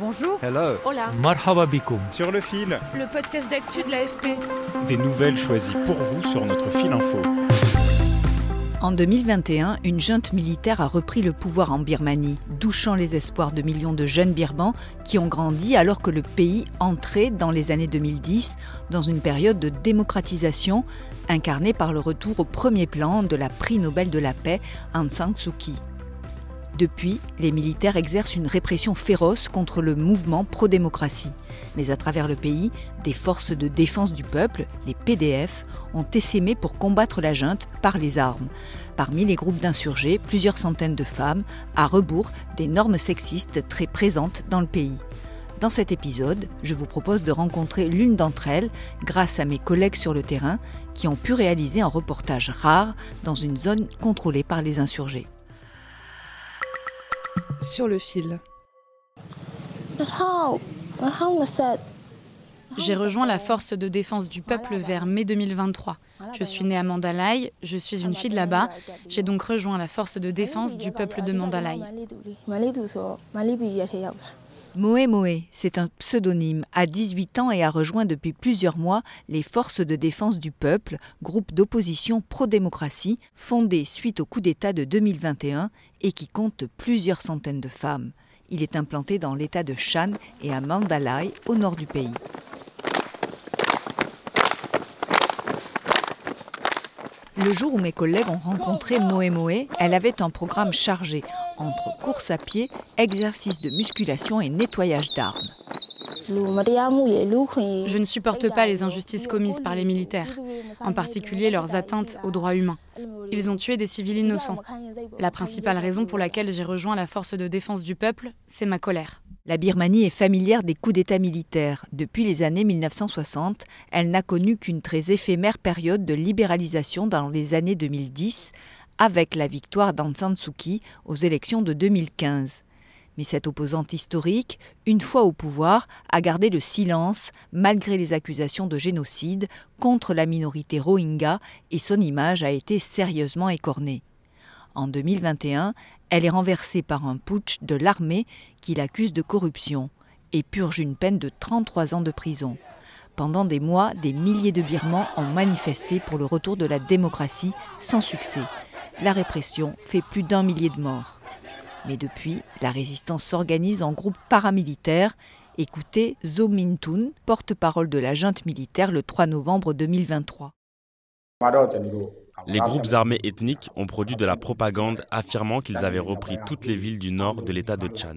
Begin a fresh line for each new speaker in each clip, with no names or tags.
Bonjour.
Hello.
Hola.
Marhaba
sur le fil,
Le podcast d'actu de l'AFP.
des nouvelles choisies pour vous sur notre fil info.
En 2021, une junte militaire a repris le pouvoir en Birmanie, douchant les espoirs de millions de jeunes Birmans qui ont grandi alors que le pays entrait dans les années 2010 dans une période de démocratisation incarnée par le retour au premier plan de la prix Nobel de la paix Aung San Suu Kyi. Depuis, les militaires exercent une répression féroce contre le mouvement pro-démocratie. Mais à travers le pays, des forces de défense du peuple, les PDF, ont essaimé pour combattre la junte par les armes. Parmi les groupes d'insurgés, plusieurs centaines de femmes, à rebours des normes sexistes très présentes dans le pays. Dans cet épisode, je vous propose de rencontrer l'une d'entre elles grâce à mes collègues sur le terrain qui ont pu réaliser un reportage rare dans une zone contrôlée par les insurgés.
Sur le fil.
J'ai rejoint la force de défense du peuple vers mai 2023. Je suis née à Mandalay, je suis une fille de là-bas. J'ai donc rejoint la force de défense du peuple de Mandalay.
Moé Moé, c'est un pseudonyme, a 18 ans et a rejoint depuis plusieurs mois les Forces de défense du peuple, groupe d'opposition pro-démocratie, fondé suite au coup d'État de 2021 et qui compte plusieurs centaines de femmes. Il est implanté dans l'État de Shan et à Mandalay, au nord du pays. Le jour où mes collègues ont rencontré Moé Moé, elle avait un programme chargé entre course à pied, exercice de musculation et nettoyage d'armes.
Je ne supporte pas les injustices commises par les militaires, en particulier leurs atteintes aux droits humains. Ils ont tué des civils innocents. La principale raison pour laquelle j'ai rejoint la force de défense du peuple, c'est ma colère.
La Birmanie est familière des coups d'État militaires. Depuis les années 1960, elle n'a connu qu'une très éphémère période de libéralisation dans les années 2010, avec la victoire d'Aung San aux élections de 2015. Mais cette opposante historique, une fois au pouvoir, a gardé le silence malgré les accusations de génocide contre la minorité rohingya et son image a été sérieusement écornée. En 2021, elle est renversée par un putsch de l'armée qui l'accuse de corruption et purge une peine de 33 ans de prison. Pendant des mois, des milliers de Birmans ont manifesté pour le retour de la démocratie sans succès. La répression fait plus d'un millier de morts. Mais depuis, la résistance s'organise en groupes paramilitaires. Écoutez Zo Min Tun, porte-parole de la junte militaire le 3 novembre 2023.
Les groupes armés ethniques ont produit de la propagande affirmant qu'ils avaient repris toutes les villes du nord de l'état de Chan.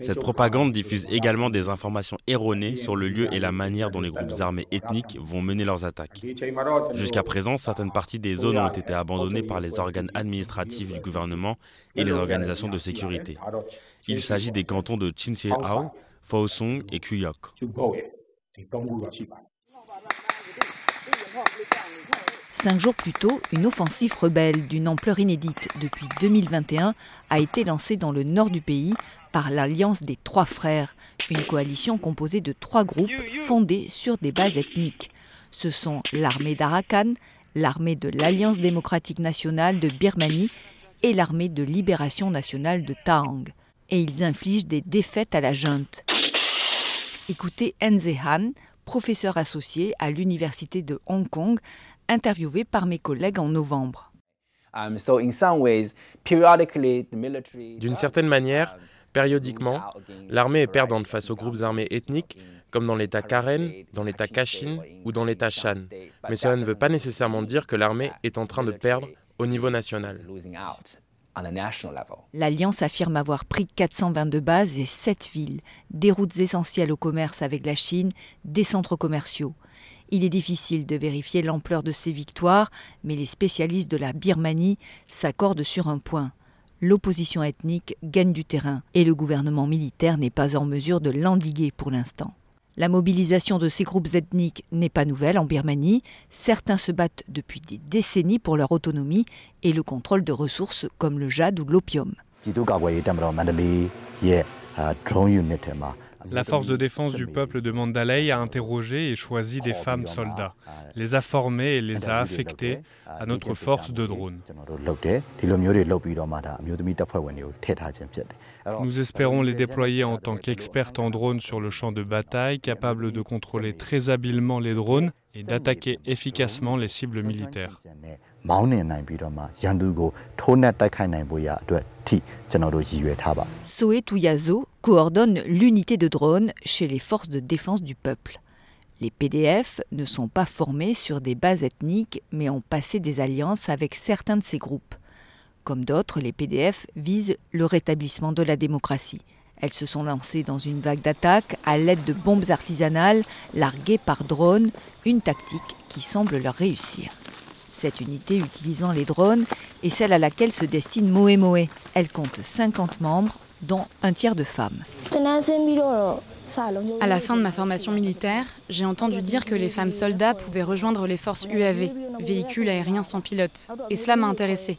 Cette propagande diffuse également des informations erronées sur le lieu et la manière dont les groupes armés ethniques vont mener leurs attaques. Jusqu'à présent, certaines parties des zones ont été abandonnées par les organes administratifs du gouvernement et les organisations de sécurité. Il s'agit des cantons de Chincheao, Faosong et Kuyok.
Cinq jours plus tôt, une offensive rebelle d'une ampleur inédite depuis 2021 a été lancée dans le nord du pays par l'Alliance des Trois Frères, une coalition composée de trois groupes fondés sur des bases ethniques. Ce sont l'armée d'Arakan, l'armée de l'Alliance démocratique nationale de Birmanie et l'armée de libération nationale de Taang. Et ils infligent des défaites à la junte. Écoutez Enze Han, professeur associé à l'Université de Hong Kong, interviewé par mes collègues en novembre.
D'une certaine manière, périodiquement, l'armée est perdante face aux groupes armés ethniques, comme dans l'État Karen, dans l'État Kachin ou dans l'État Shan. Mais cela ne veut pas nécessairement dire que l'armée est en train de perdre au niveau national.
L'Alliance affirme avoir pris 422 bases et 7 villes, des routes essentielles au commerce avec la Chine, des centres commerciaux. Il est difficile de vérifier l'ampleur de ces victoires, mais les spécialistes de la Birmanie s'accordent sur un point. L'opposition ethnique gagne du terrain et le gouvernement militaire n'est pas en mesure de l'endiguer pour l'instant. La mobilisation de ces groupes ethniques n'est pas nouvelle en Birmanie. Certains se battent depuis des décennies pour leur autonomie et le contrôle de ressources comme le jade ou l'opium.
La force de défense du peuple de Mandalay a interrogé et choisi des femmes soldats, les a formées et les a affectées à notre force de drones. Nous espérons les déployer en tant qu'expertes en drones sur le champ de bataille, capables de contrôler très habilement les drones et d'attaquer efficacement les cibles militaires.
Soe Tuyazo coordonne l'unité de drones chez les forces de défense du peuple. Les PDF ne sont pas formés sur des bases ethniques mais ont passé des alliances avec certains de ces groupes. Comme d'autres, les PDF visent le rétablissement de la démocratie. Elles se sont lancées dans une vague d'attaques à l'aide de bombes artisanales larguées par drone, une tactique qui semble leur réussir. Cette unité utilisant les drones est celle à laquelle se destine Moe Moe. Elle compte 50 membres, dont un tiers de femmes.
À la fin de ma formation militaire, j'ai entendu dire que les femmes soldats pouvaient rejoindre les forces UAV, véhicules aériens sans pilote, et cela m'a intéressée.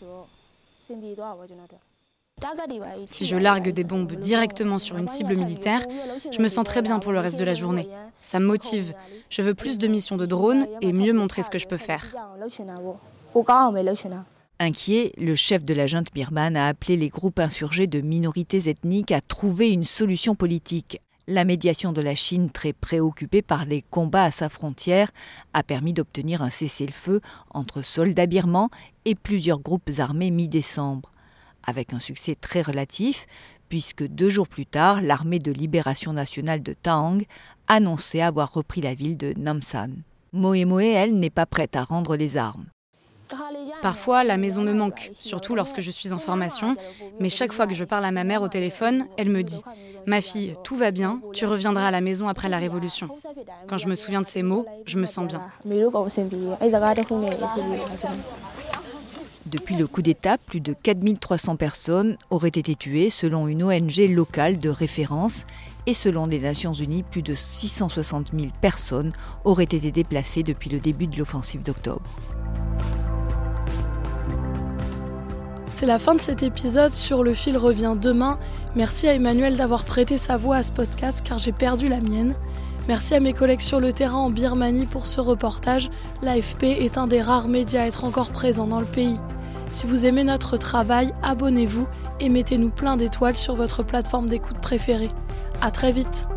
Si je largue des bombes directement sur une cible militaire, je me sens très bien pour le reste de la journée. Ça me motive. Je veux plus de missions de drone et mieux montrer ce que je peux faire.
Inquiet, le chef de la junte birmane a appelé les groupes insurgés de minorités ethniques à trouver une solution politique. La médiation de la Chine, très préoccupée par les combats à sa frontière, a permis d'obtenir un cessez-le-feu entre soldats birmans et plusieurs groupes armés mi-décembre avec un succès très relatif, puisque deux jours plus tard, l'armée de libération nationale de Tang annonçait avoir repris la ville de Namsan. Moe elle, n'est pas prête à rendre les armes.
Parfois, la maison me manque, surtout lorsque je suis en formation, mais chaque fois que je parle à ma mère au téléphone, elle me dit ⁇ Ma fille, tout va bien, tu reviendras à la maison après la Révolution ⁇ Quand je me souviens de ces mots, je me sens bien.
Depuis le coup d'État, plus de 4300 personnes auraient été tuées selon une ONG locale de référence et selon les Nations Unies, plus de 660 000 personnes auraient été déplacées depuis le début de l'offensive d'octobre.
C'est la fin de cet épisode sur Le fil revient demain. Merci à Emmanuel d'avoir prêté sa voix à ce podcast car j'ai perdu la mienne. Merci à mes collègues sur le terrain en Birmanie pour ce reportage. L'AFP est un des rares médias à être encore présent dans le pays. Si vous aimez notre travail, abonnez-vous et mettez-nous plein d'étoiles sur votre plateforme d'écoute préférée. À très vite